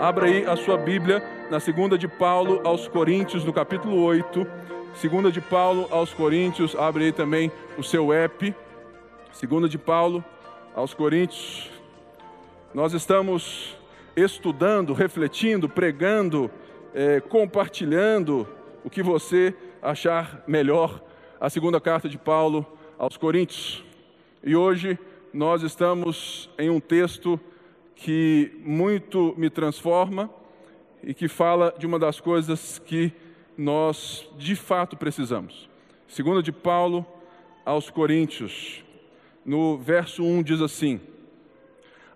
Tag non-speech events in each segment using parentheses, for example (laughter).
Abra aí a sua Bíblia na segunda de Paulo aos Coríntios, no capítulo 8. Segunda de Paulo aos Coríntios, abre aí também o seu app. Segunda de Paulo aos Coríntios. Nós estamos estudando, refletindo, pregando, é, compartilhando o que você achar melhor. A segunda carta de Paulo aos Coríntios. E hoje nós estamos em um texto que muito me transforma e que fala de uma das coisas que nós de fato precisamos. Segunda de Paulo aos Coríntios, no verso 1 diz assim: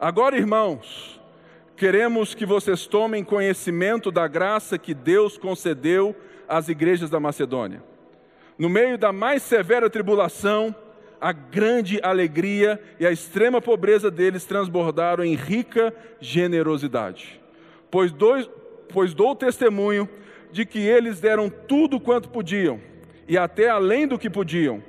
Agora, irmãos, queremos que vocês tomem conhecimento da graça que Deus concedeu às igrejas da Macedônia. No meio da mais severa tribulação, a grande alegria e a extrema pobreza deles transbordaram em rica generosidade. Pois, dois, pois dou testemunho de que eles deram tudo quanto podiam, e até além do que podiam,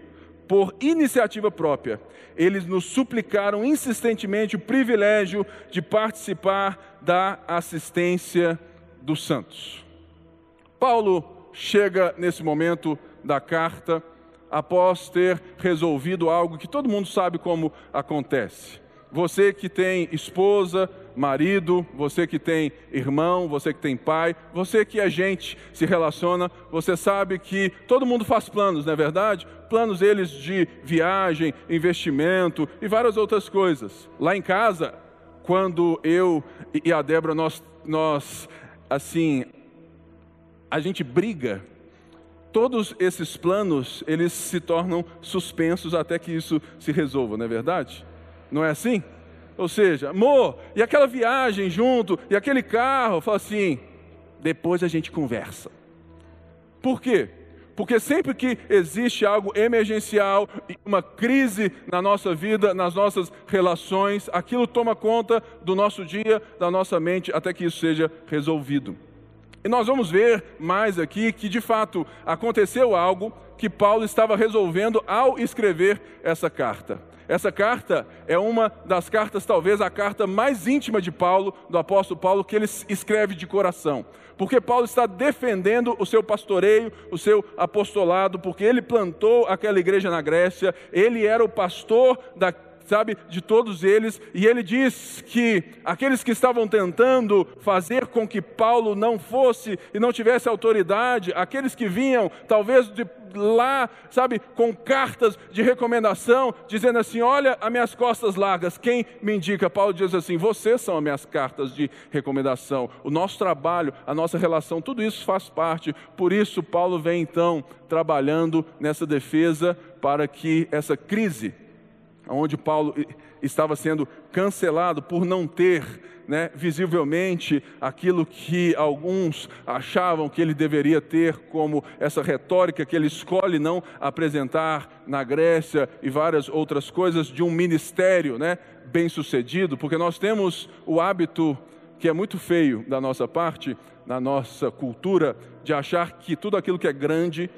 por iniciativa própria. Eles nos suplicaram insistentemente o privilégio de participar da assistência dos santos. Paulo chega nesse momento da carta após ter resolvido algo que todo mundo sabe como acontece. Você que tem esposa, marido, você que tem irmão, você que tem pai, você que a gente se relaciona, você sabe que todo mundo faz planos, não é verdade? Planos eles de viagem, investimento e várias outras coisas. Lá em casa, quando eu e a Débora nós nós assim a gente briga todos esses planos, eles se tornam suspensos até que isso se resolva, não é verdade? Não é assim? Ou seja, amor, e aquela viagem junto, e aquele carro, fala assim, depois a gente conversa. Por quê? Porque sempre que existe algo emergencial, uma crise na nossa vida, nas nossas relações, aquilo toma conta do nosso dia, da nossa mente, até que isso seja resolvido. E nós vamos ver mais aqui que de fato aconteceu algo que Paulo estava resolvendo ao escrever essa carta. Essa carta é uma das cartas, talvez a carta mais íntima de Paulo, do apóstolo Paulo, que ele escreve de coração. Porque Paulo está defendendo o seu pastoreio, o seu apostolado, porque ele plantou aquela igreja na Grécia, ele era o pastor da sabe, de todos eles, e ele diz que aqueles que estavam tentando fazer com que Paulo não fosse e não tivesse autoridade, aqueles que vinham talvez de lá, sabe, com cartas de recomendação, dizendo assim: Olha, as minhas costas largas, quem me indica? Paulo diz assim: Vocês são as minhas cartas de recomendação, o nosso trabalho, a nossa relação, tudo isso faz parte. Por isso, Paulo vem então trabalhando nessa defesa para que essa crise onde Paulo estava sendo cancelado por não ter né, visivelmente aquilo que alguns achavam que ele deveria ter, como essa retórica que ele escolhe não apresentar na Grécia e várias outras coisas de um ministério né, bem sucedido, porque nós temos o hábito que é muito feio da nossa parte, na nossa cultura, de achar que tudo aquilo que é grande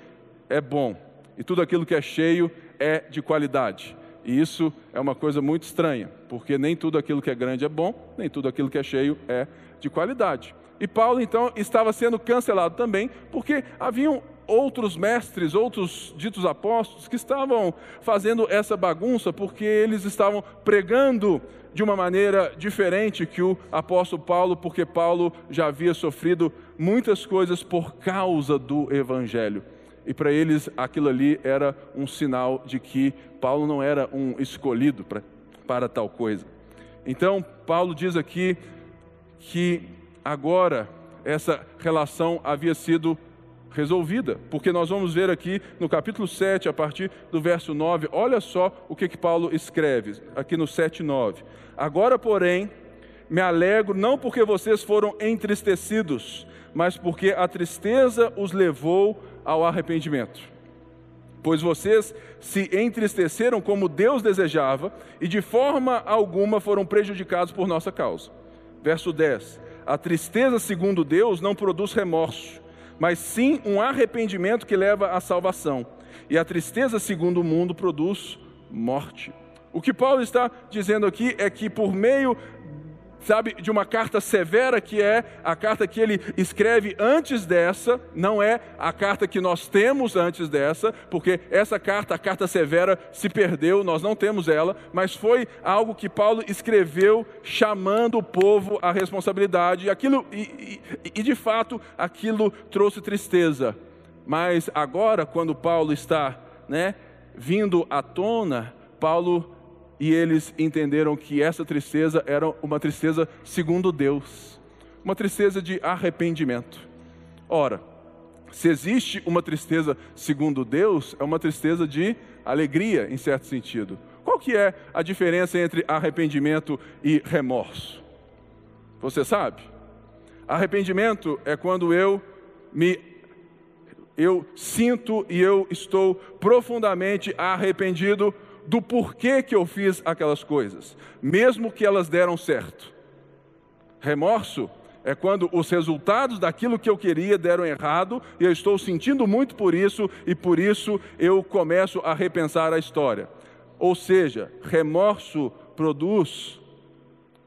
é bom e tudo aquilo que é cheio é de qualidade. E isso é uma coisa muito estranha, porque nem tudo aquilo que é grande é bom, nem tudo aquilo que é cheio é de qualidade. E Paulo então estava sendo cancelado também, porque haviam outros mestres, outros ditos apóstolos que estavam fazendo essa bagunça, porque eles estavam pregando de uma maneira diferente que o apóstolo Paulo, porque Paulo já havia sofrido muitas coisas por causa do evangelho e para eles aquilo ali era um sinal de que Paulo não era um escolhido pra, para tal coisa. Então, Paulo diz aqui que agora essa relação havia sido resolvida, porque nós vamos ver aqui no capítulo 7, a partir do verso 9, olha só o que, que Paulo escreve, aqui no 7 e 9. Agora, porém, me alegro não porque vocês foram entristecidos, mas porque a tristeza os levou ao arrependimento. Pois vocês se entristeceram como Deus desejava e de forma alguma foram prejudicados por nossa causa. Verso 10: A tristeza, segundo Deus, não produz remorso, mas sim um arrependimento que leva à salvação. E a tristeza, segundo o mundo, produz morte. O que Paulo está dizendo aqui é que por meio sabe, de uma carta severa que é a carta que ele escreve antes dessa, não é a carta que nós temos antes dessa, porque essa carta, a carta severa, se perdeu, nós não temos ela, mas foi algo que Paulo escreveu chamando o povo à responsabilidade, aquilo e, e, e de fato aquilo trouxe tristeza. Mas agora, quando Paulo está, né, vindo à tona, Paulo e eles entenderam que essa tristeza era uma tristeza segundo Deus, uma tristeza de arrependimento. Ora, se existe uma tristeza segundo Deus, é uma tristeza de alegria, em certo sentido. Qual que é a diferença entre arrependimento e remorso? Você sabe? Arrependimento é quando eu me eu sinto e eu estou profundamente arrependido do porquê que eu fiz aquelas coisas, mesmo que elas deram certo. Remorso é quando os resultados daquilo que eu queria deram errado e eu estou sentindo muito por isso e por isso eu começo a repensar a história. Ou seja, remorso produz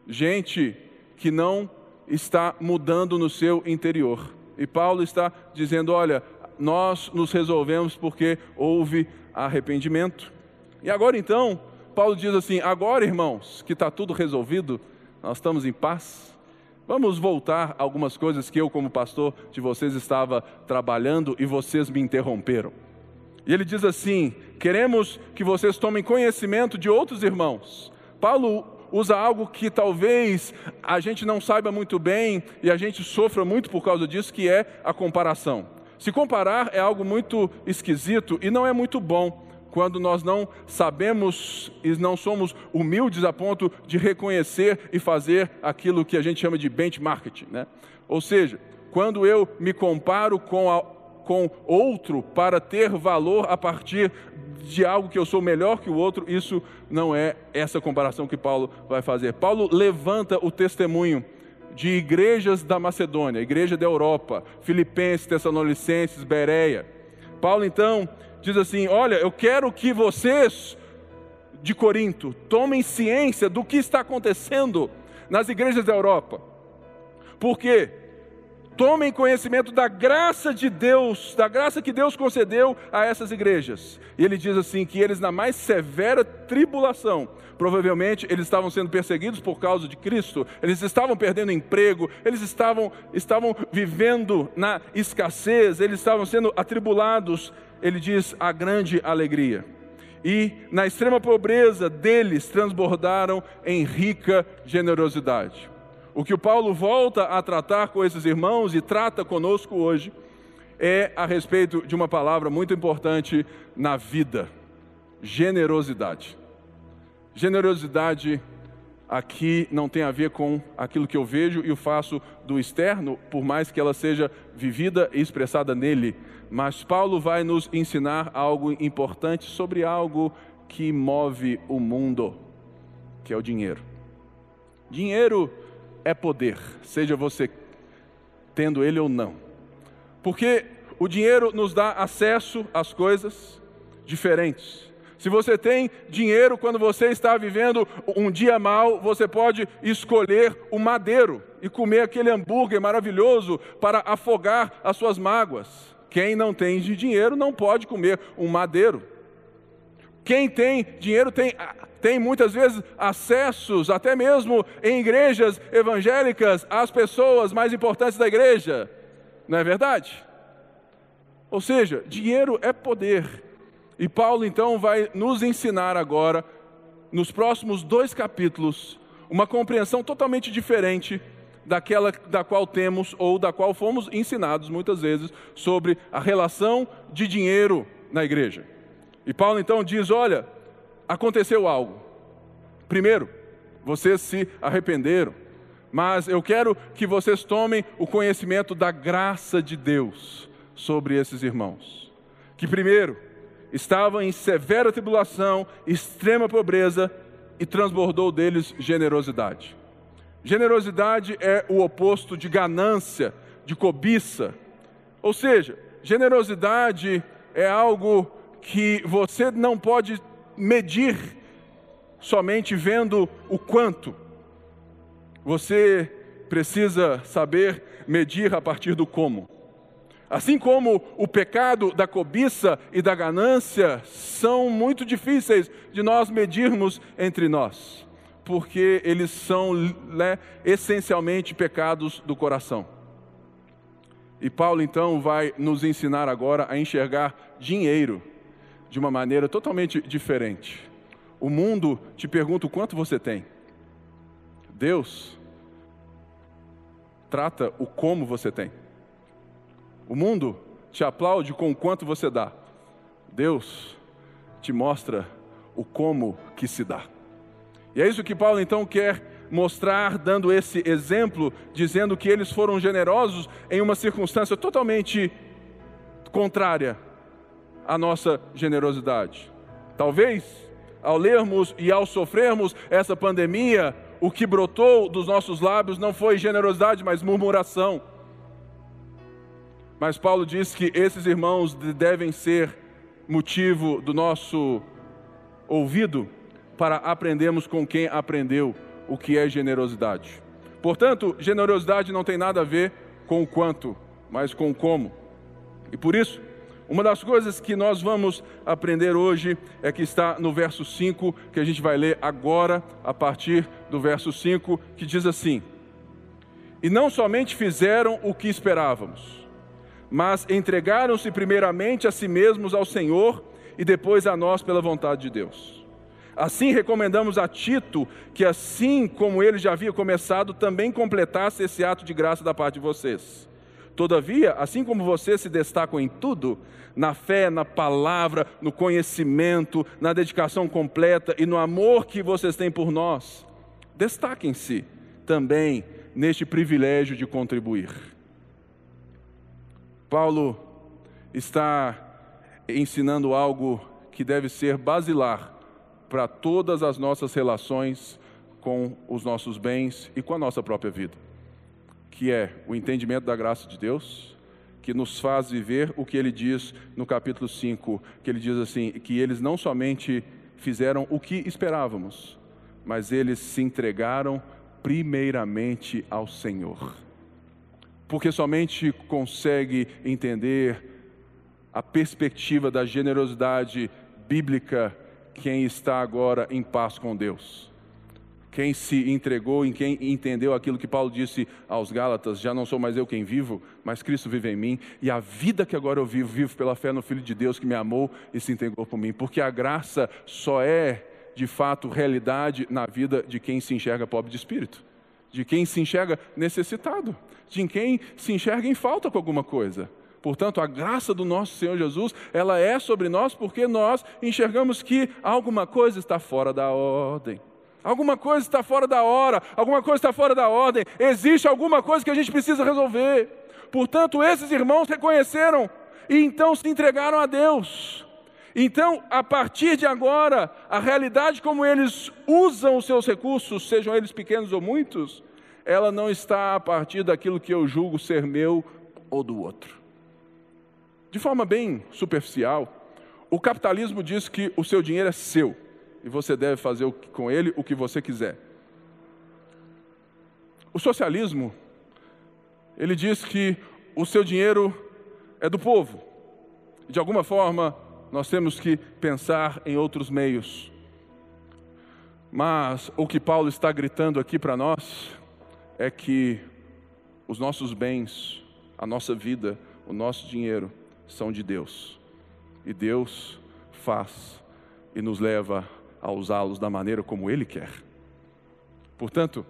gente que não está mudando no seu interior. E Paulo está dizendo: olha, nós nos resolvemos porque houve arrependimento. E agora então, Paulo diz assim: agora, irmãos, que está tudo resolvido, nós estamos em paz. Vamos voltar a algumas coisas que eu, como pastor de vocês, estava trabalhando e vocês me interromperam. E ele diz assim: queremos que vocês tomem conhecimento de outros irmãos. Paulo usa algo que talvez a gente não saiba muito bem e a gente sofra muito por causa disso, que é a comparação. Se comparar é algo muito esquisito e não é muito bom quando nós não sabemos e não somos humildes a ponto de reconhecer e fazer aquilo que a gente chama de benchmarking. Né? Ou seja, quando eu me comparo com, a, com outro para ter valor a partir de algo que eu sou melhor que o outro, isso não é essa comparação que Paulo vai fazer. Paulo levanta o testemunho de igrejas da Macedônia, igreja da Europa, Filipenses, Tessalonicenses, Bereia. Paulo então diz assim: Olha, eu quero que vocês de Corinto tomem ciência do que está acontecendo nas igrejas da Europa. Porque tomem conhecimento da graça de Deus, da graça que Deus concedeu a essas igrejas. E ele diz assim: que eles, na mais severa tribulação, provavelmente eles estavam sendo perseguidos por causa de Cristo, eles estavam perdendo emprego, eles estavam, estavam vivendo na escassez, eles estavam sendo atribulados ele diz a grande alegria. E na extrema pobreza deles transbordaram em rica generosidade. O que o Paulo volta a tratar com esses irmãos e trata conosco hoje é a respeito de uma palavra muito importante na vida: generosidade. Generosidade aqui não tem a ver com aquilo que eu vejo e o faço do externo, por mais que ela seja vivida e expressada nele, mas Paulo vai nos ensinar algo importante sobre algo que move o mundo, que é o dinheiro. Dinheiro é poder, seja você tendo ele ou não. Porque o dinheiro nos dá acesso às coisas diferentes. Se você tem dinheiro quando você está vivendo um dia mal, você pode escolher o madeiro e comer aquele hambúrguer maravilhoso para afogar as suas mágoas. Quem não tem dinheiro não pode comer um madeiro. Quem tem dinheiro tem, tem muitas vezes acessos, até mesmo em igrejas evangélicas, às pessoas mais importantes da igreja. Não é verdade? Ou seja, dinheiro é poder. E Paulo então vai nos ensinar agora, nos próximos dois capítulos, uma compreensão totalmente diferente daquela da qual temos ou da qual fomos ensinados muitas vezes sobre a relação de dinheiro na igreja. E Paulo então diz: olha, aconteceu algo. Primeiro, vocês se arrependeram, mas eu quero que vocês tomem o conhecimento da graça de Deus sobre esses irmãos. Que primeiro estavam em severa tribulação, extrema pobreza e transbordou deles generosidade. Generosidade é o oposto de ganância, de cobiça. Ou seja, generosidade é algo que você não pode medir somente vendo o quanto. Você precisa saber medir a partir do como. Assim como o pecado da cobiça e da ganância são muito difíceis de nós medirmos entre nós, porque eles são né, essencialmente pecados do coração. E Paulo então vai nos ensinar agora a enxergar dinheiro de uma maneira totalmente diferente. O mundo te pergunta o quanto você tem. Deus trata o como você tem. O mundo te aplaude com o quanto você dá. Deus te mostra o como que se dá. E é isso que Paulo então quer mostrar, dando esse exemplo, dizendo que eles foram generosos em uma circunstância totalmente contrária à nossa generosidade. Talvez, ao lermos e ao sofrermos essa pandemia, o que brotou dos nossos lábios não foi generosidade, mas murmuração. Mas Paulo diz que esses irmãos devem ser motivo do nosso ouvido para aprendermos com quem aprendeu o que é generosidade. Portanto, generosidade não tem nada a ver com o quanto, mas com o como. E por isso, uma das coisas que nós vamos aprender hoje é que está no verso 5, que a gente vai ler agora, a partir do verso 5, que diz assim: E não somente fizeram o que esperávamos, mas entregaram-se primeiramente a si mesmos ao Senhor e depois a nós pela vontade de Deus. Assim recomendamos a Tito que, assim como ele já havia começado, também completasse esse ato de graça da parte de vocês. Todavia, assim como vocês se destacam em tudo, na fé, na palavra, no conhecimento, na dedicação completa e no amor que vocês têm por nós, destaquem-se também neste privilégio de contribuir. Paulo está ensinando algo que deve ser basilar para todas as nossas relações com os nossos bens e com a nossa própria vida, que é o entendimento da graça de Deus, que nos faz viver o que ele diz no capítulo 5, que ele diz assim, que eles não somente fizeram o que esperávamos, mas eles se entregaram primeiramente ao Senhor porque somente consegue entender a perspectiva da generosidade bíblica quem está agora em paz com Deus. Quem se entregou e quem entendeu aquilo que Paulo disse aos Gálatas: já não sou mais eu quem vivo, mas Cristo vive em mim, e a vida que agora eu vivo, vivo pela fé no Filho de Deus que me amou e se entregou por mim, porque a graça só é de fato realidade na vida de quem se enxerga pobre de espírito de quem se enxerga necessitado, de quem se enxerga em falta com alguma coisa. Portanto, a graça do nosso Senhor Jesus, ela é sobre nós porque nós enxergamos que alguma coisa está fora da ordem. Alguma coisa está fora da hora, alguma coisa está fora da ordem, existe alguma coisa que a gente precisa resolver. Portanto, esses irmãos reconheceram e então se entregaram a Deus. Então, a partir de agora, a realidade como eles usam os seus recursos, sejam eles pequenos ou muitos, ela não está a partir daquilo que eu julgo ser meu ou do outro. De forma bem superficial, o capitalismo diz que o seu dinheiro é seu e você deve fazer com ele o que você quiser. O socialismo, ele diz que o seu dinheiro é do povo. De alguma forma, nós temos que pensar em outros meios. Mas o que Paulo está gritando aqui para nós é que os nossos bens, a nossa vida, o nosso dinheiro são de Deus. E Deus faz e nos leva a usá-los da maneira como Ele quer. Portanto,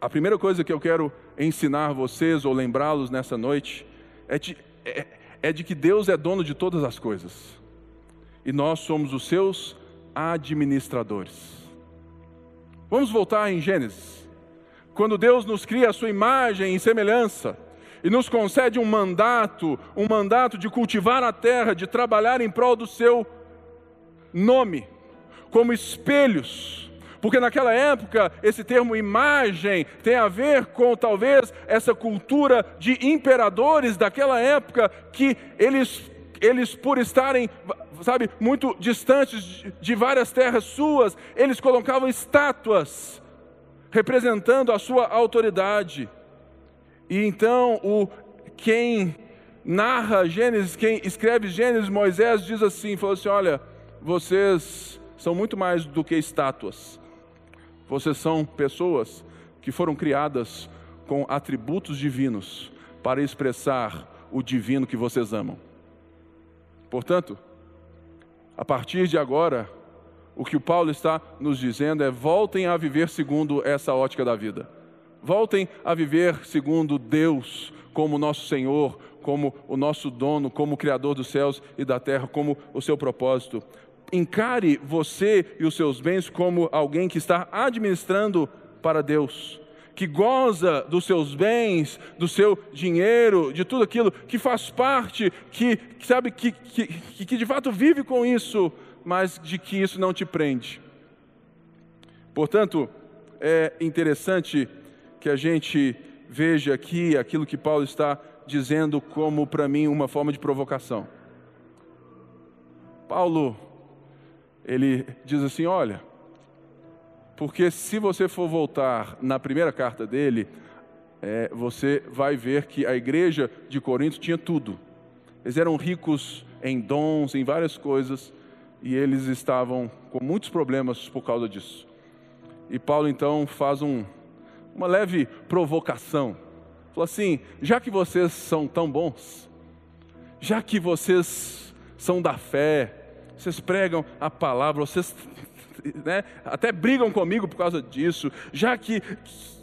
a primeira coisa que eu quero ensinar vocês ou lembrá-los nessa noite é de, é, é de que Deus é dono de todas as coisas e nós somos os seus administradores. Vamos voltar em Gênesis. Quando Deus nos cria a sua imagem e semelhança e nos concede um mandato, um mandato de cultivar a terra, de trabalhar em prol do seu nome, como espelhos, porque naquela época esse termo imagem tem a ver com talvez essa cultura de imperadores daquela época que eles eles por estarem sabe, muito distantes de várias terras suas, eles colocavam estátuas representando a sua autoridade. E então o quem narra Gênesis, quem escreve Gênesis, Moisés diz assim, falou assim: "Olha, vocês são muito mais do que estátuas. Vocês são pessoas que foram criadas com atributos divinos para expressar o divino que vocês amam. Portanto, a partir de agora, o que o Paulo está nos dizendo é: voltem a viver segundo essa ótica da vida. Voltem a viver segundo Deus como nosso Senhor, como o nosso dono, como o Criador dos céus e da terra, como o seu propósito. Encare você e os seus bens como alguém que está administrando para Deus, que goza dos seus bens, do seu dinheiro, de tudo aquilo que faz parte, que sabe que, que, que de fato vive com isso, mas de que isso não te prende. Portanto, é interessante que a gente veja aqui aquilo que Paulo está dizendo como para mim uma forma de provocação. Paulo ele diz assim: olha, porque se você for voltar na primeira carta dele, é, você vai ver que a igreja de Corinto tinha tudo. Eles eram ricos em dons, em várias coisas, e eles estavam com muitos problemas por causa disso. E Paulo então faz um, uma leve provocação. Falou assim: já que vocês são tão bons, já que vocês são da fé, vocês pregam a palavra, vocês né, até brigam comigo por causa disso, já que,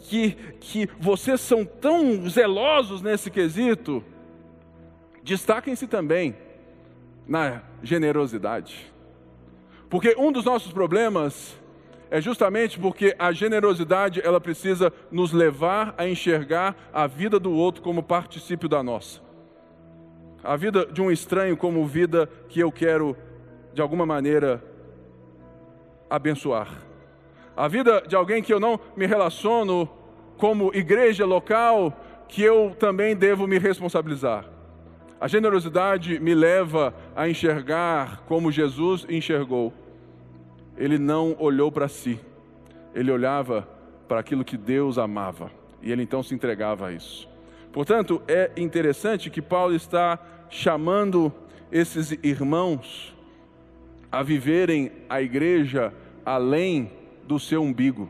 que, que vocês são tão zelosos nesse quesito, destaquem-se também na generosidade. Porque um dos nossos problemas é justamente porque a generosidade ela precisa nos levar a enxergar a vida do outro como particípio da nossa. A vida de um estranho como vida que eu quero de alguma maneira, abençoar. A vida de alguém que eu não me relaciono como igreja local, que eu também devo me responsabilizar. A generosidade me leva a enxergar como Jesus enxergou. Ele não olhou para si, ele olhava para aquilo que Deus amava e ele então se entregava a isso. Portanto, é interessante que Paulo está chamando esses irmãos a viverem a igreja além do seu umbigo.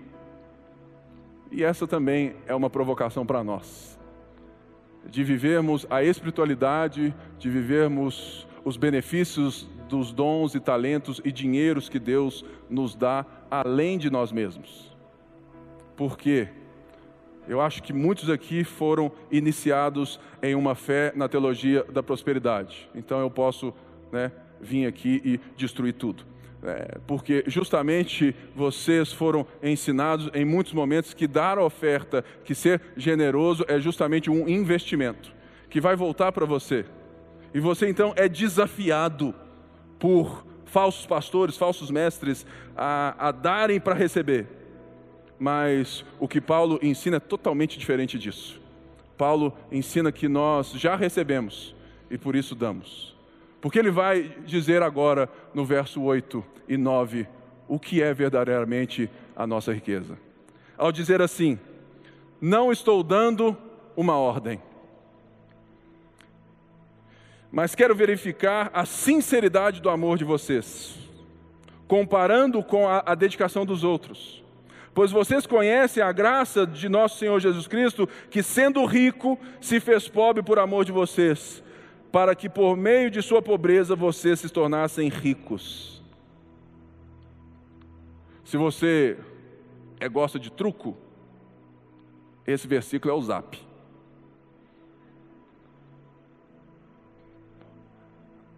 E essa também é uma provocação para nós, de vivermos a espiritualidade, de vivermos os benefícios dos dons e talentos e dinheiros que Deus nos dá além de nós mesmos. Porque eu acho que muitos aqui foram iniciados em uma fé na teologia da prosperidade. Então eu posso, né, vir aqui e destruir tudo. É, porque justamente vocês foram ensinados em muitos momentos que dar oferta, que ser generoso é justamente um investimento que vai voltar para você. E você então é desafiado por falsos pastores, falsos mestres a, a darem para receber. Mas o que Paulo ensina é totalmente diferente disso. Paulo ensina que nós já recebemos e por isso damos. Porque ele vai dizer agora no verso 8 e 9 o que é verdadeiramente a nossa riqueza. Ao dizer assim: Não estou dando uma ordem, mas quero verificar a sinceridade do amor de vocês, comparando com a, a dedicação dos outros. Pois vocês conhecem a graça de nosso Senhor Jesus Cristo, que sendo rico, se fez pobre por amor de vocês para que por meio de sua pobreza vocês se tornassem ricos. Se você é, gosta de truco, esse versículo é o zap.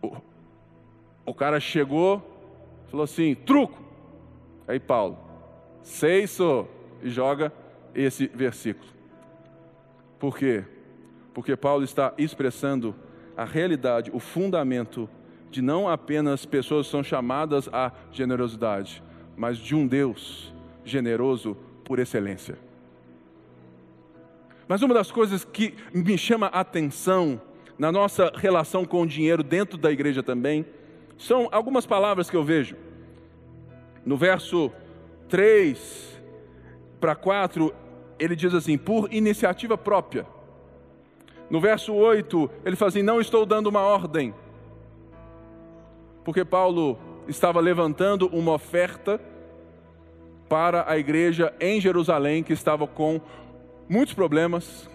O, o cara chegou, falou assim: truco. Aí Paulo, sei sou, e joga esse versículo. Por quê? Porque Paulo está expressando a realidade, o fundamento de não apenas pessoas são chamadas à generosidade, mas de um Deus generoso por excelência. Mas uma das coisas que me chama a atenção na nossa relação com o dinheiro dentro da igreja também, são algumas palavras que eu vejo. No verso 3, para 4, ele diz assim: por iniciativa própria. No verso 8, ele fala assim: não estou dando uma ordem. Porque Paulo estava levantando uma oferta para a igreja em Jerusalém que estava com muitos problemas.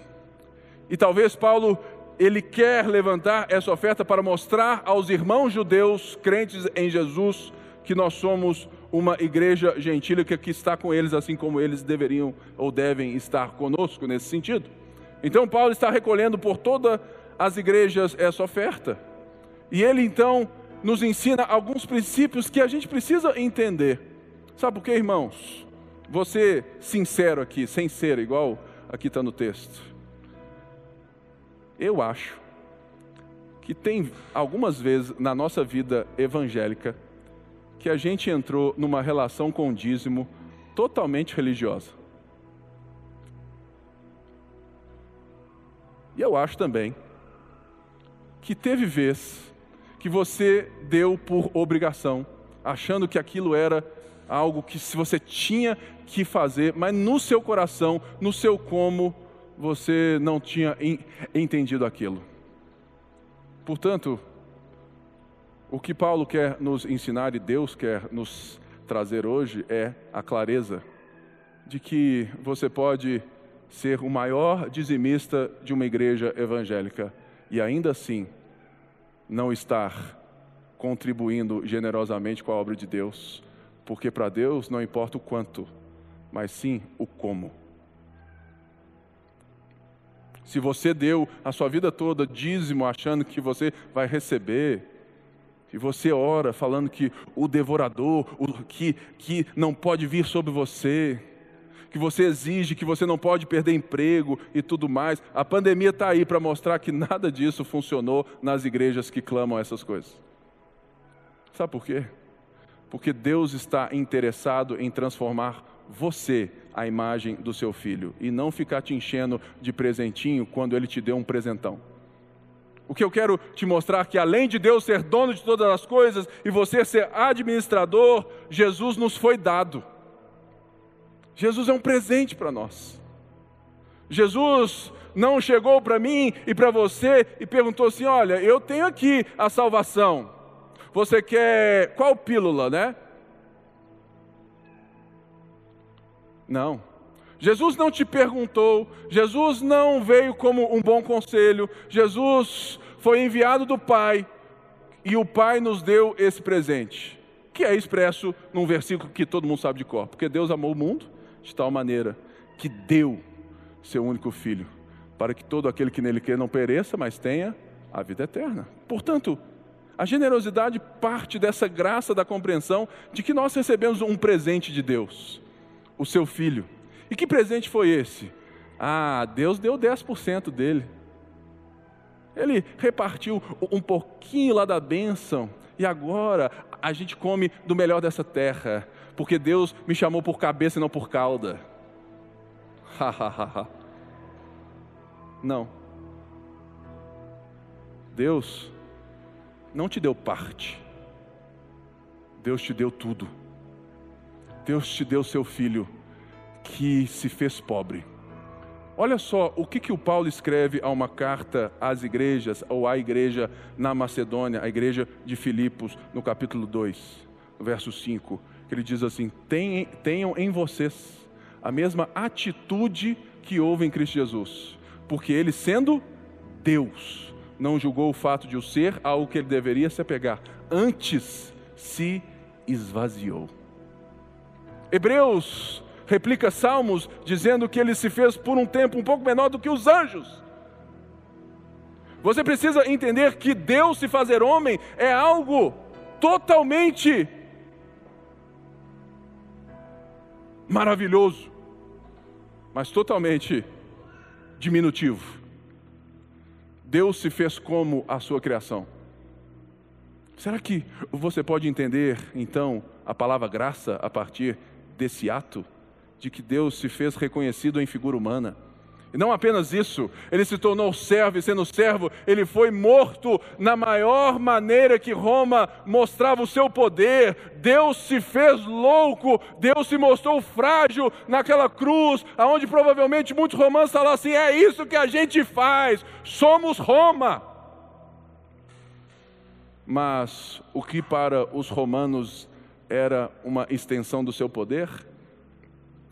E talvez Paulo ele quer levantar essa oferta para mostrar aos irmãos judeus crentes em Jesus que nós somos uma igreja gentílica que está com eles assim como eles deveriam ou devem estar conosco nesse sentido. Então Paulo está recolhendo por todas as igrejas essa oferta. E ele então nos ensina alguns princípios que a gente precisa entender. Sabe por quê, irmãos? Você sincero aqui, sem ser igual aqui está no texto. Eu acho que tem algumas vezes na nossa vida evangélica que a gente entrou numa relação com o dízimo totalmente religiosa. E eu acho também que teve vez que você deu por obrigação, achando que aquilo era algo que se você tinha que fazer, mas no seu coração, no seu como, você não tinha entendido aquilo. Portanto, o que Paulo quer nos ensinar e Deus quer nos trazer hoje é a clareza de que você pode ser o maior dizimista de uma igreja evangélica e ainda assim não estar contribuindo generosamente com a obra de Deus, porque para Deus não importa o quanto, mas sim o como. Se você deu a sua vida toda dízimo achando que você vai receber, se você ora falando que o devorador, o, que, que não pode vir sobre você, que você exige que você não pode perder emprego e tudo mais. A pandemia está aí para mostrar que nada disso funcionou nas igrejas que clamam essas coisas. Sabe por quê? Porque Deus está interessado em transformar você a imagem do seu filho e não ficar te enchendo de presentinho quando ele te deu um presentão. O que eu quero te mostrar é que além de Deus ser dono de todas as coisas e você ser administrador, Jesus nos foi dado. Jesus é um presente para nós. Jesus não chegou para mim e para você e perguntou assim: Olha, eu tenho aqui a salvação. Você quer qual pílula, né? Não. Jesus não te perguntou, Jesus não veio como um bom conselho, Jesus foi enviado do Pai e o Pai nos deu esse presente, que é expresso num versículo que todo mundo sabe de cor, porque Deus amou o mundo de tal maneira que deu seu único filho, para que todo aquele que nele crê não pereça, mas tenha a vida eterna. Portanto, a generosidade parte dessa graça da compreensão de que nós recebemos um presente de Deus, o seu filho. E que presente foi esse? Ah, Deus deu 10% dele. Ele repartiu um pouquinho lá da bênção, e agora a gente come do melhor dessa terra porque Deus me chamou por cabeça e não por cauda. não. Deus não te deu parte. Deus te deu tudo. Deus te deu seu filho que se fez pobre. Olha só o que, que o Paulo escreve a uma carta às igrejas, ou à igreja na Macedônia, a igreja de Filipos, no capítulo 2, verso 5 que ele diz assim: tenham em vocês a mesma atitude que houve em Cristo Jesus, porque ele, sendo Deus, não julgou o fato de o ser algo que ele deveria se apegar, antes se esvaziou. Hebreus replica Salmos dizendo que ele se fez por um tempo um pouco menor do que os anjos. Você precisa entender que Deus se fazer homem é algo totalmente maravilhoso, mas totalmente diminutivo. Deus se fez como a sua criação. Será que você pode entender, então, a palavra graça a partir desse ato de que Deus se fez reconhecido em figura humana? E não apenas isso, ele se tornou servo, e sendo servo, ele foi morto na maior maneira que Roma mostrava o seu poder. Deus se fez louco, Deus se mostrou frágil naquela cruz, aonde provavelmente muitos romanos falaram assim: é isso que a gente faz, somos Roma. Mas o que para os romanos era uma extensão do seu poder,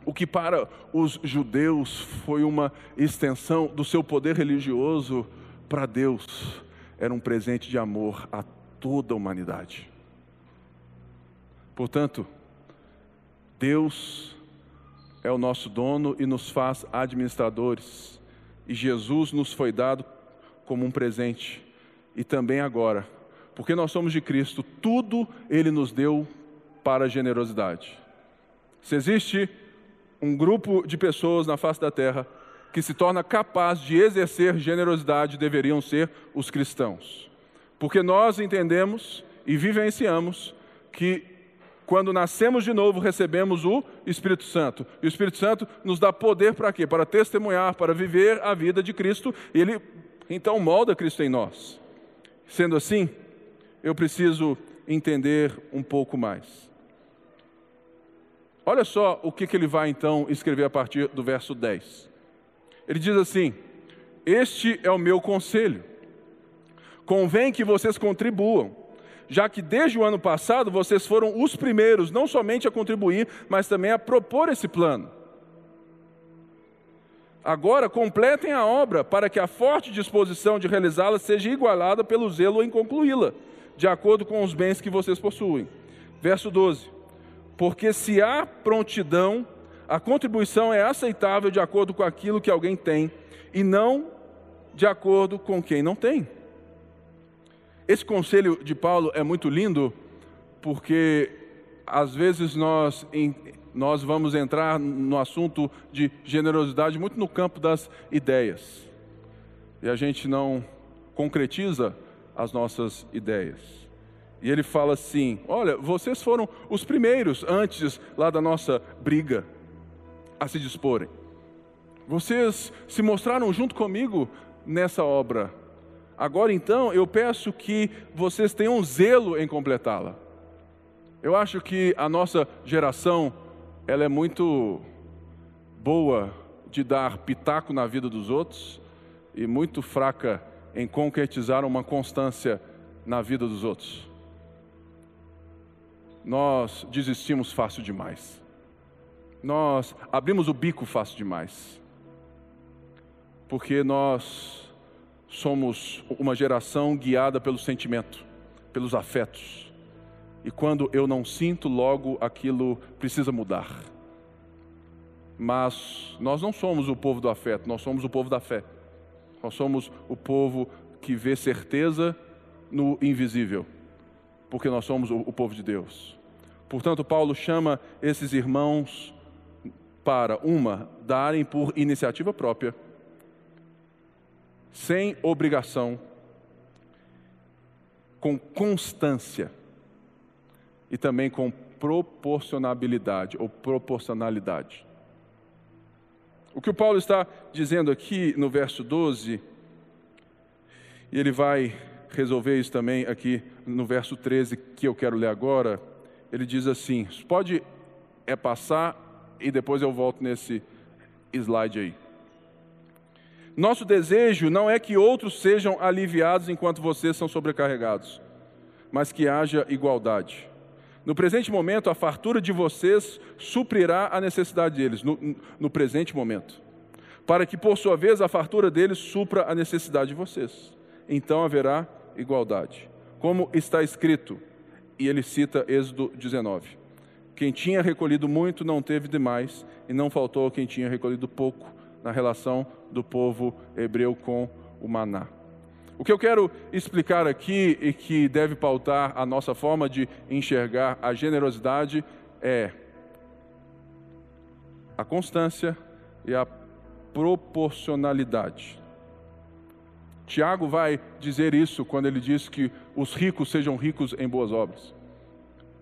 o que para os judeus foi uma extensão do seu poder religioso, para Deus era um presente de amor a toda a humanidade. Portanto, Deus é o nosso dono e nos faz administradores, e Jesus nos foi dado como um presente, e também agora, porque nós somos de Cristo, tudo Ele nos deu para a generosidade. Se existe um grupo de pessoas na face da terra que se torna capaz de exercer generosidade deveriam ser os cristãos. Porque nós entendemos e vivenciamos que quando nascemos de novo recebemos o Espírito Santo. E o Espírito Santo nos dá poder para quê? Para testemunhar, para viver a vida de Cristo. E ele então molda Cristo em nós. Sendo assim, eu preciso entender um pouco mais. Olha só o que, que ele vai então escrever a partir do verso 10. Ele diz assim: Este é o meu conselho. Convém que vocês contribuam, já que desde o ano passado vocês foram os primeiros, não somente a contribuir, mas também a propor esse plano. Agora completem a obra, para que a forte disposição de realizá-la seja igualada pelo zelo em concluí-la, de acordo com os bens que vocês possuem. Verso 12 porque se há prontidão, a contribuição é aceitável de acordo com aquilo que alguém tem e não de acordo com quem não tem. Esse conselho de Paulo é muito lindo porque às vezes nós, nós vamos entrar no assunto de generosidade muito no campo das ideias e a gente não concretiza as nossas ideias. E ele fala assim: Olha, vocês foram os primeiros antes lá da nossa briga a se disporem. Vocês se mostraram junto comigo nessa obra. Agora então eu peço que vocês tenham zelo em completá-la. Eu acho que a nossa geração ela é muito boa de dar pitaco na vida dos outros e muito fraca em concretizar uma constância na vida dos outros nós desistimos fácil demais. Nós abrimos o bico fácil demais. Porque nós somos uma geração guiada pelo sentimento, pelos afetos. E quando eu não sinto, logo aquilo precisa mudar. Mas nós não somos o povo do afeto, nós somos o povo da fé. Nós somos o povo que vê certeza no invisível porque nós somos o, povo de Deus. Portanto, Paulo chama esses irmãos para, uma, darem por iniciativa própria, sem obrigação, com constância e também com proporcionabilidade ou proporcionalidade. O que o Paulo está dizendo aqui no verso 12, e ele vai resolver isso também aqui no verso 13, que eu quero ler agora. Ele diz assim: pode é passar e depois eu volto nesse slide aí. Nosso desejo não é que outros sejam aliviados enquanto vocês são sobrecarregados, mas que haja igualdade. No presente momento, a fartura de vocês suprirá a necessidade deles, no, no presente momento, para que, por sua vez, a fartura deles supra a necessidade de vocês. Então haverá igualdade. Como está escrito, e ele cita Êxodo 19: Quem tinha recolhido muito não teve demais, e não faltou quem tinha recolhido pouco, na relação do povo hebreu com o maná. O que eu quero explicar aqui e que deve pautar a nossa forma de enxergar a generosidade é a constância e a proporcionalidade. Tiago vai dizer isso quando ele diz que os ricos sejam ricos em boas obras.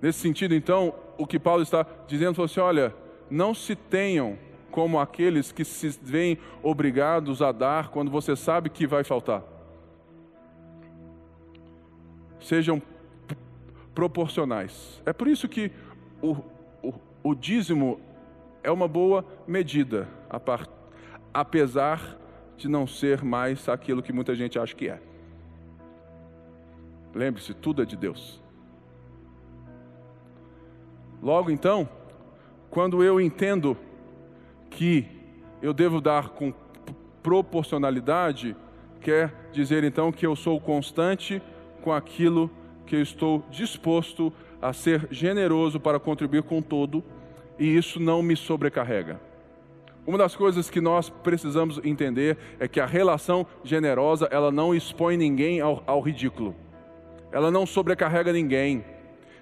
Nesse sentido, então, o que Paulo está dizendo é assim: olha, não se tenham como aqueles que se veem obrigados a dar quando você sabe que vai faltar. Sejam proporcionais. É por isso que o, o, o dízimo é uma boa medida, apesar de não ser mais aquilo que muita gente acha que é. Lembre-se, tudo é de Deus. Logo então, quando eu entendo que eu devo dar com proporcionalidade, quer dizer então que eu sou constante com aquilo que eu estou disposto a ser generoso para contribuir com todo, e isso não me sobrecarrega. Uma das coisas que nós precisamos entender é que a relação generosa, ela não expõe ninguém ao, ao ridículo. Ela não sobrecarrega ninguém.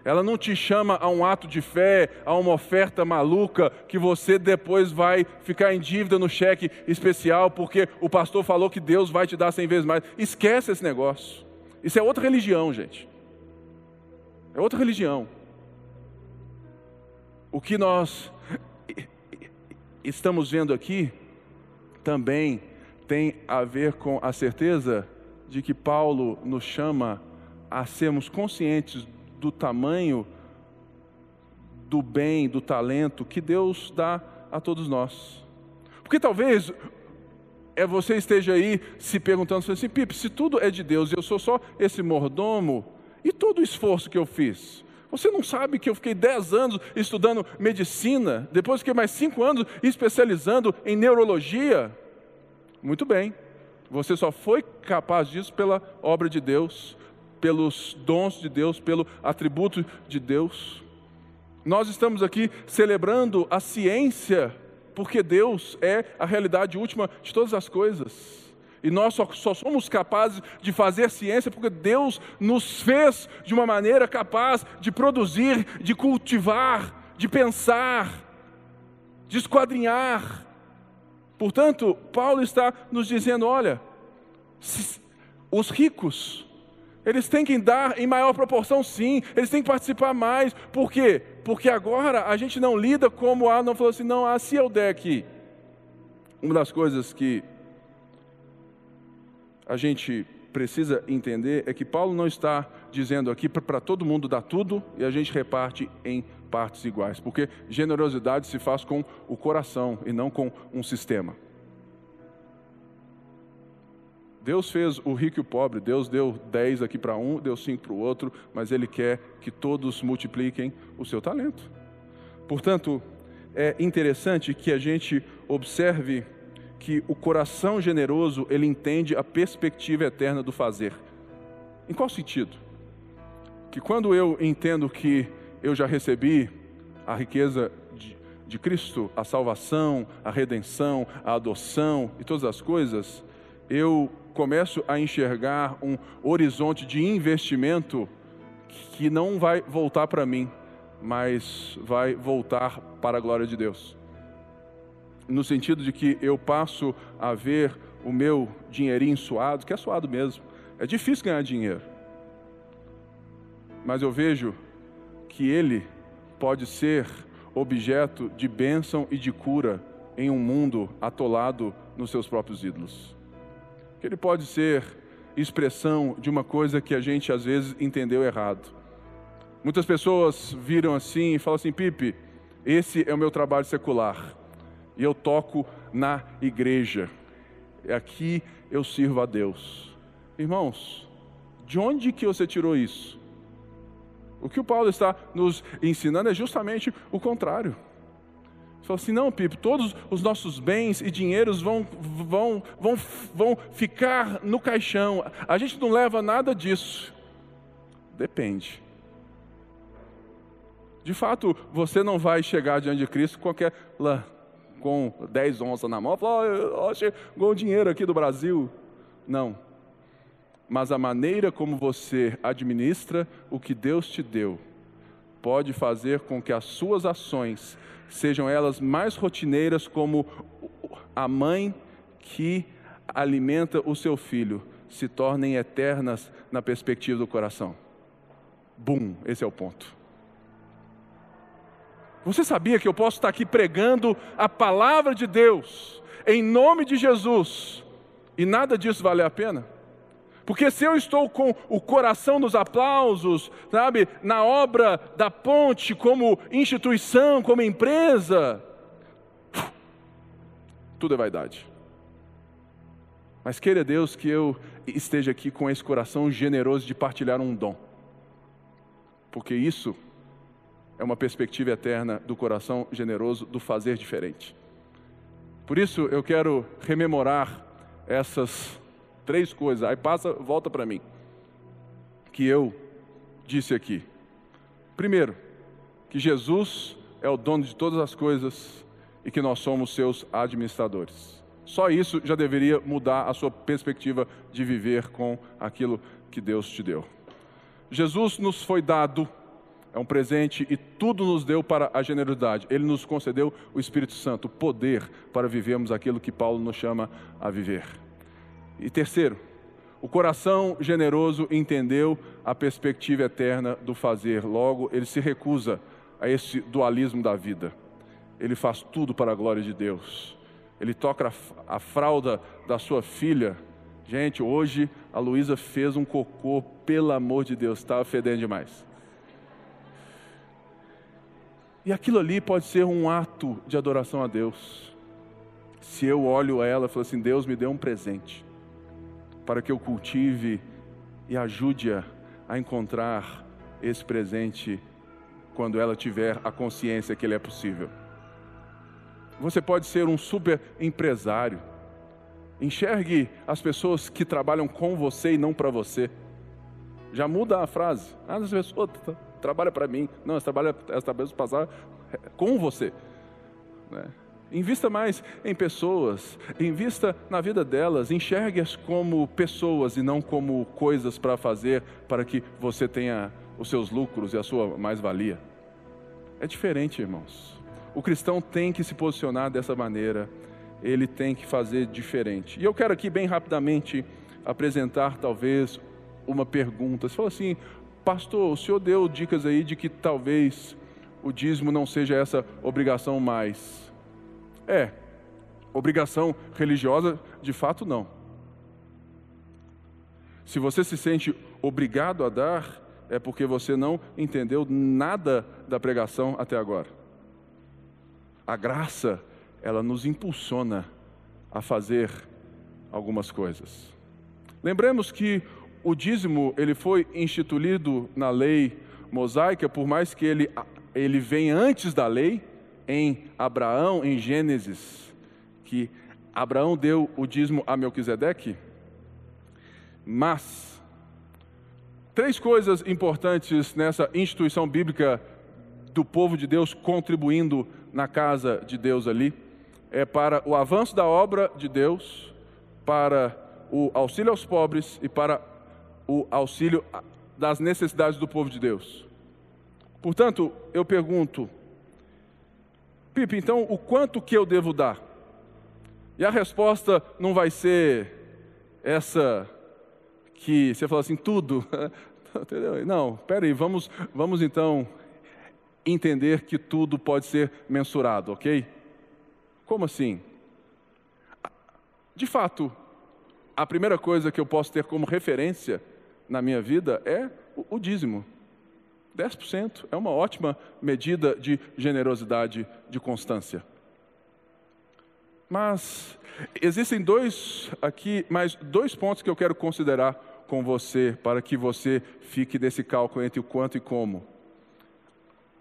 Ela não te chama a um ato de fé, a uma oferta maluca que você depois vai ficar em dívida no cheque especial porque o pastor falou que Deus vai te dar cem vezes mais. Esquece esse negócio. Isso é outra religião, gente. É outra religião. O que nós estamos vendo aqui também tem a ver com a certeza de que Paulo nos chama a sermos conscientes do tamanho do bem, do talento que Deus dá a todos nós. Porque talvez é você esteja aí se perguntando assim, Pipe, se tudo é de Deus e eu sou só esse mordomo, e todo o esforço que eu fiz? Você não sabe que eu fiquei 10 anos estudando medicina, depois fiquei mais 5 anos especializando em neurologia? Muito bem, você só foi capaz disso pela obra de Deus, pelos dons de Deus, pelo atributo de Deus. Nós estamos aqui celebrando a ciência, porque Deus é a realidade última de todas as coisas. E nós só, só, somos capazes de fazer ciência porque Deus nos fez de uma maneira capaz de produzir, de cultivar, de pensar, de esquadrinhar. Portanto, Paulo está nos dizendo: olha, os ricos, eles têm que dar em maior proporção, sim, eles têm que participar mais. Por quê? Porque agora a gente não lida como a não falou assim, não, ah, se eu der aqui. Uma das coisas que a gente precisa entender é que Paulo não está dizendo aqui para todo mundo dar tudo e a gente reparte em partes iguais, porque generosidade se faz com o coração e não com um sistema. Deus fez o rico e o pobre, Deus deu dez aqui para um, deu cinco para o outro, mas Ele quer que todos multipliquem o seu talento. Portanto, é interessante que a gente observe que o coração generoso ele entende a perspectiva eterna do fazer. Em qual sentido? Que quando eu entendo que eu já recebi a riqueza de, de Cristo, a salvação, a redenção, a adoção e todas as coisas, eu começo a enxergar um horizonte de investimento que não vai voltar para mim, mas vai voltar para a glória de Deus no sentido de que eu passo a ver o meu dinheirinho suado, que é suado mesmo. É difícil ganhar dinheiro. Mas eu vejo que ele pode ser objeto de bênção e de cura em um mundo atolado nos seus próprios ídolos. Que ele pode ser expressão de uma coisa que a gente às vezes entendeu errado. Muitas pessoas viram assim e falam assim: Pipe, esse é o meu trabalho secular e eu toco na igreja. Aqui eu sirvo a Deus. Irmãos, de onde que você tirou isso? O que o Paulo está nos ensinando é justamente o contrário. Falou assim: não, Pipo, todos os nossos bens e dinheiros vão, vão, vão, vão ficar no caixão. A gente não leva nada disso. Depende. De fato, você não vai chegar diante de Cristo com qualquer com 10 onças na mão, falou, oh, chegou o dinheiro aqui do Brasil. Não. Mas a maneira como você administra o que Deus te deu pode fazer com que as suas ações sejam elas mais rotineiras como a mãe que alimenta o seu filho, se tornem eternas na perspectiva do coração. Bum, esse é o ponto. Você sabia que eu posso estar aqui pregando a palavra de Deus em nome de Jesus e nada disso vale a pena? Porque se eu estou com o coração nos aplausos, sabe, na obra da ponte como instituição, como empresa, tudo é vaidade. Mas queira Deus que eu esteja aqui com esse coração generoso de partilhar um dom. Porque isso é uma perspectiva eterna do coração generoso do fazer diferente. Por isso eu quero rememorar essas três coisas. Aí passa, volta para mim. Que eu disse aqui. Primeiro, que Jesus é o dono de todas as coisas e que nós somos seus administradores. Só isso já deveria mudar a sua perspectiva de viver com aquilo que Deus te deu. Jesus nos foi dado, é um presente e tudo nos deu para a generosidade. Ele nos concedeu o Espírito Santo, o poder para vivermos aquilo que Paulo nos chama a viver. E terceiro, o coração generoso entendeu a perspectiva eterna do fazer, logo, ele se recusa a esse dualismo da vida. Ele faz tudo para a glória de Deus. Ele toca a fralda da sua filha. Gente, hoje a Luísa fez um cocô, pelo amor de Deus, estava fedendo demais. E aquilo ali pode ser um ato de adoração a Deus. Se eu olho ela e falo assim: Deus me deu um presente para que eu cultive e ajude-a a encontrar esse presente quando ela tiver a consciência que ele é possível. Você pode ser um super empresário. Enxergue as pessoas que trabalham com você e não para você. Já muda a frase. Ah, as pessoas trabalham para mim. Não, elas trabalham, elas trabalham com você. Né? Invista mais em pessoas, invista na vida delas, enxergue-as como pessoas e não como coisas para fazer para que você tenha os seus lucros e a sua mais-valia. É diferente, irmãos. O cristão tem que se posicionar dessa maneira, ele tem que fazer diferente. E eu quero aqui, bem rapidamente, apresentar talvez uma pergunta. Você falou assim, pastor, o senhor deu dicas aí de que talvez o dízimo não seja essa obrigação mais. É. Obrigação religiosa, de fato, não. Se você se sente obrigado a dar, é porque você não entendeu nada da pregação até agora. A graça, ela nos impulsiona a fazer algumas coisas. Lembremos que o dízimo, ele foi instituído na lei mosaica, por mais que ele, ele venha antes da lei, em Abraão, em Gênesis, que Abraão deu o dízimo a Melquisedeque. Mas, três coisas importantes nessa instituição bíblica do povo de Deus contribuindo na casa de Deus ali, é para o avanço da obra de Deus, para o auxílio aos pobres e para o auxílio das necessidades do povo de Deus. Portanto, eu pergunto, Pipe, então o quanto que eu devo dar? E a resposta não vai ser essa que você fala assim, tudo. (laughs) Não, peraí, vamos, vamos então entender que tudo pode ser mensurado, ok? Como assim? De fato, a primeira coisa que eu posso ter como referência na minha vida é o, o dízimo. 10% é uma ótima medida de generosidade, de constância. Mas existem dois aqui, mais dois pontos que eu quero considerar com você para que você fique nesse cálculo entre o quanto e como.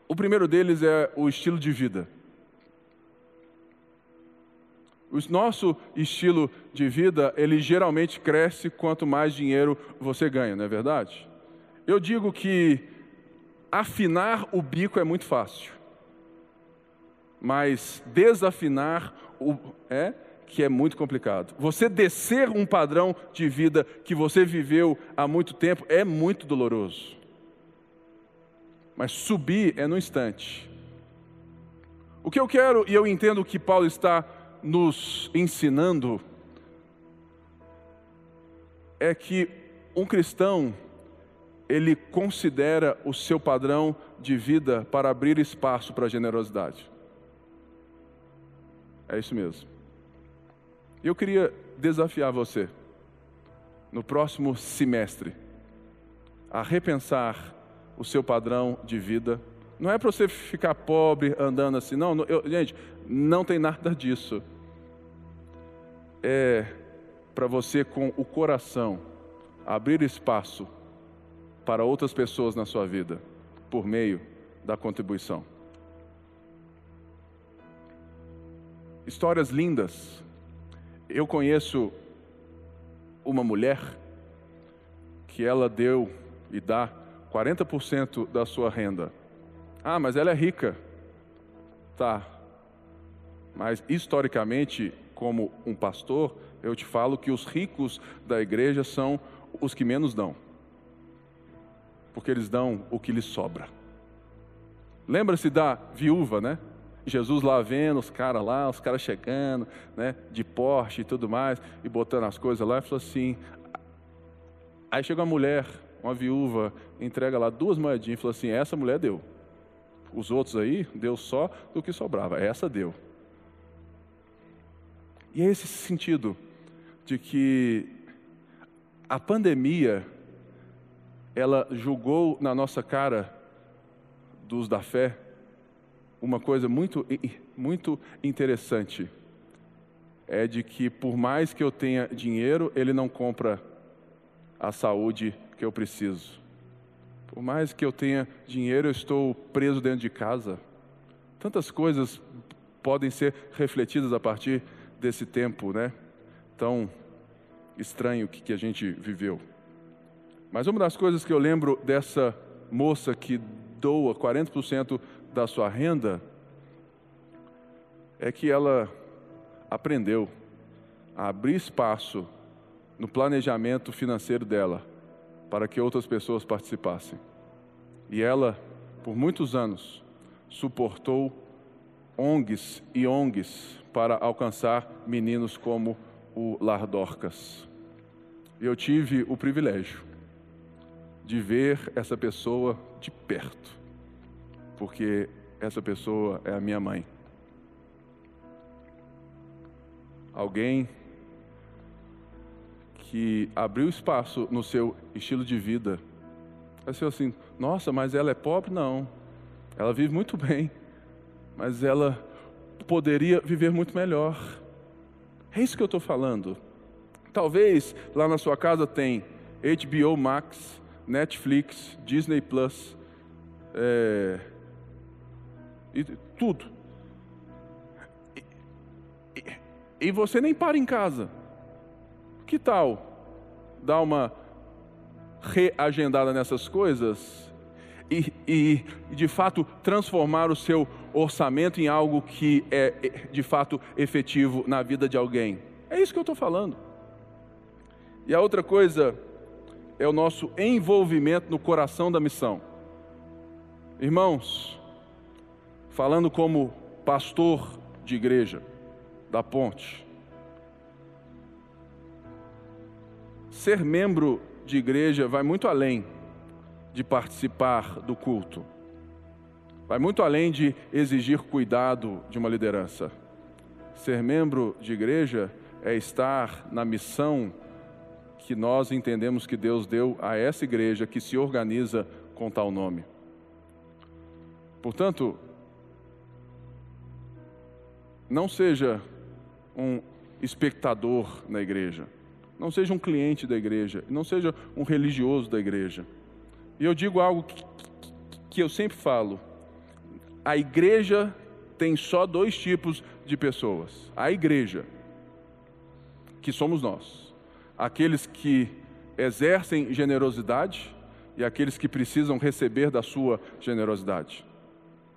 O primeiro deles é o estilo de vida. O nosso estilo de vida, ele geralmente cresce quanto mais dinheiro você ganha, não é verdade? Eu digo que afinar o bico é muito fácil, mas desafinar o, é que é muito complicado. Você descer um padrão de vida que você viveu há muito tempo é muito doloroso. Mas subir é no instante. O que eu quero, e eu entendo que Paulo está nos ensinando, é que um cristão ele considera o seu padrão de vida para abrir espaço para a generosidade. É isso mesmo. Eu queria desafiar você, no próximo semestre, a repensar o seu padrão de vida. Não é para você ficar pobre andando assim, não. Eu, gente, não tem nada disso. É para você, com o coração, abrir espaço para outras pessoas na sua vida, por meio da contribuição. Histórias lindas. Eu conheço uma mulher que ela deu e dá 40% da sua renda. Ah, mas ela é rica. Tá. Mas historicamente, como um pastor, eu te falo que os ricos da igreja são os que menos dão porque eles dão o que lhes sobra. Lembra-se da viúva, né? Jesus lá vendo os caras lá, os caras chegando, né, de Porsche e tudo mais, e botando as coisas lá, e falou assim. Aí chega uma mulher, uma viúva, entrega lá duas moedinhas e falou assim: essa mulher deu. Os outros aí, deu só do que sobrava, essa deu. E é esse sentido de que a pandemia ela julgou na nossa cara dos da fé uma coisa muito, muito interessante. É de que por mais que eu tenha dinheiro, ele não compra a saúde que eu preciso. Por mais que eu tenha dinheiro, eu estou preso dentro de casa. Tantas coisas podem ser refletidas a partir desse tempo, né? Tão estranho que, que a gente viveu. Mas uma das coisas que eu lembro dessa moça que doa 40% da sua renda é que ela aprendeu a abrir espaço no planejamento financeiro dela para que outras pessoas participassem. E ela, por muitos anos, suportou ONGs e ONGs para alcançar meninos como o Lardorcas. Eu tive o privilégio de ver essa pessoa de perto, porque essa pessoa é a minha mãe. Alguém que abriu espaço no seu estilo de vida. Ser assim: nossa, mas ela é pobre? Não. Ela vive muito (laughs) bem, mas ela poderia viver muito melhor. É isso que eu estou falando. Talvez lá na sua casa tem HBO Max, Netflix, Disney Plus, é, e, tudo. E, e, e você nem para em casa. Que tal dar uma reagendada nessas coisas e, e, de fato transformar o seu orçamento em algo que é de fato efetivo na vida de alguém? É isso que eu estou falando. E a outra coisa é o nosso envolvimento no coração da missão. Irmãos, falando como pastor de igreja da Ponte, ser membro de igreja vai muito além de participar do culto, vai muito além de exigir cuidado de uma liderança. Ser membro de igreja é estar na missão que nós entendemos que Deus deu a essa igreja que se organiza com tal nome. Portanto, não seja um espectador na igreja, não seja um cliente da igreja, não seja um religioso da igreja. E eu digo algo que, que eu sempre falo: a igreja tem só dois tipos de pessoas. A igreja, que somos nós aqueles que exercem generosidade e aqueles que precisam receber da sua generosidade.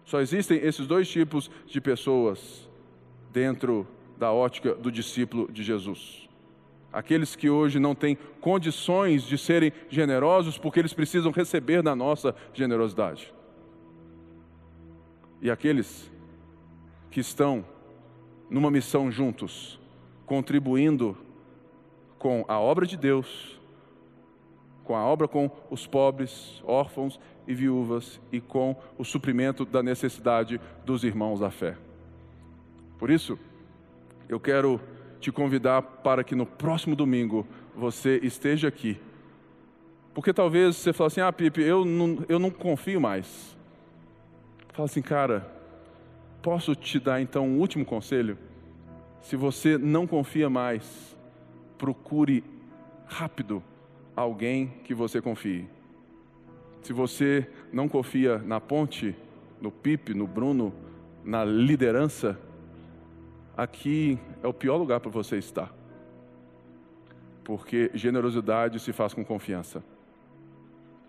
Só existem esses dois tipos de pessoas dentro da ótica do discípulo de Jesus. Aqueles que hoje não têm condições de serem generosos porque eles precisam receber da nossa generosidade. E aqueles que estão numa missão juntos, contribuindo com a obra de Deus, com a obra com os pobres, órfãos e viúvas e com o suprimento da necessidade dos irmãos da fé. Por isso, eu quero te convidar para que no próximo domingo você esteja aqui. Porque talvez você fale assim: ah, Pipe, eu não, eu não confio mais. Fala assim, cara, posso te dar então um último conselho? Se você não confia mais, procure rápido alguém que você confie. Se você não confia na ponte, no Pipe, no Bruno, na liderança, aqui é o pior lugar para você estar. Porque generosidade se faz com confiança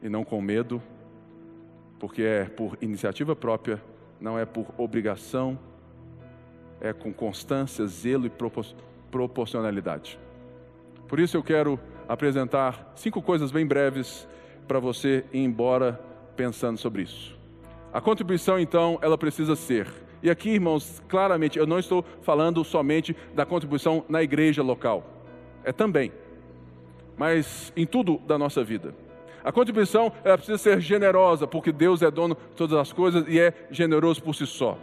e não com medo, porque é por iniciativa própria, não é por obrigação, é com constância, zelo e proporcionalidade. Por isso eu quero apresentar cinco coisas bem breves para você ir embora pensando sobre isso. A contribuição, então, ela precisa ser. E aqui, irmãos, claramente, eu não estou falando somente da contribuição na igreja local. É também. Mas em tudo da nossa vida. A contribuição, ela precisa ser generosa, porque Deus é dono de todas as coisas e é generoso por si só.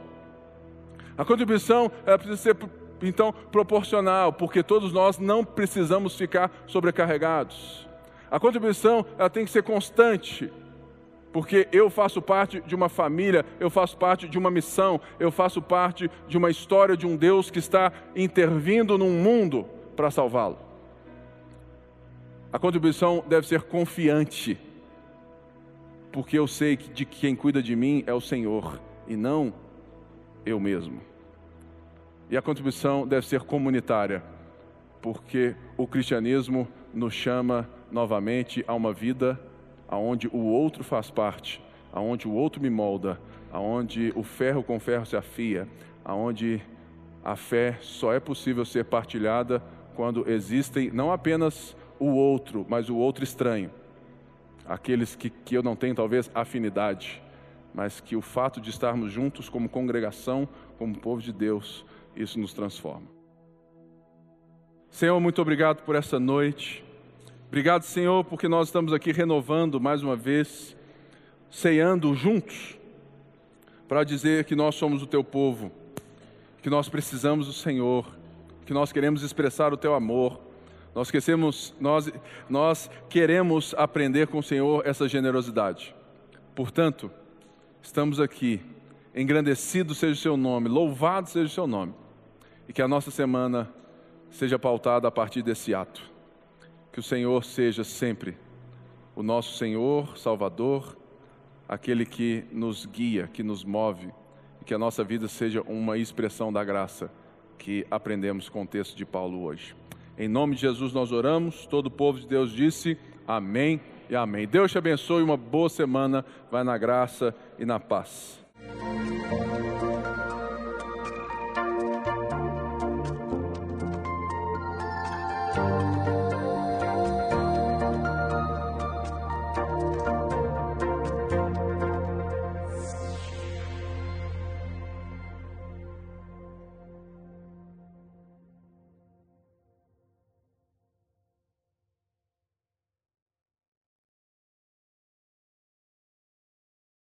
A contribuição, ela precisa ser então proporcional, porque todos nós não precisamos ficar sobrecarregados. A contribuição ela tem que ser constante, porque eu faço parte de uma família, eu faço parte de uma missão, eu faço parte de uma história de um Deus que está intervindo num mundo para salvá-lo. A contribuição deve ser confiante, porque eu sei que de quem cuida de mim é o Senhor e não eu mesmo. E a contribuição deve ser comunitária, porque o cristianismo nos chama novamente a uma vida aonde o outro faz parte, aonde o outro me molda, aonde o ferro com ferro se afia, aonde a fé só é possível ser partilhada quando existem não apenas o outro, mas o outro estranho. Aqueles que, que eu não tenho talvez afinidade, mas que o fato de estarmos juntos como congregação, como povo de Deus, isso nos transforma. Senhor, muito obrigado por essa noite. Obrigado, Senhor, porque nós estamos aqui renovando mais uma vez, ceando juntos, para dizer que nós somos o teu povo, que nós precisamos do Senhor, que nós queremos expressar o teu amor. Nós queremos, nós, nós queremos aprender com o Senhor essa generosidade. Portanto, estamos aqui engrandecido seja o seu nome, louvado seja o seu nome, e que a nossa semana seja pautada a partir desse ato. Que o Senhor seja sempre o nosso Senhor, Salvador, aquele que nos guia, que nos move, e que a nossa vida seja uma expressão da graça que aprendemos com o texto de Paulo hoje. Em nome de Jesus nós oramos, todo o povo de Deus disse amém e amém. Deus te abençoe, uma boa semana, vai na graça e na paz. Bye.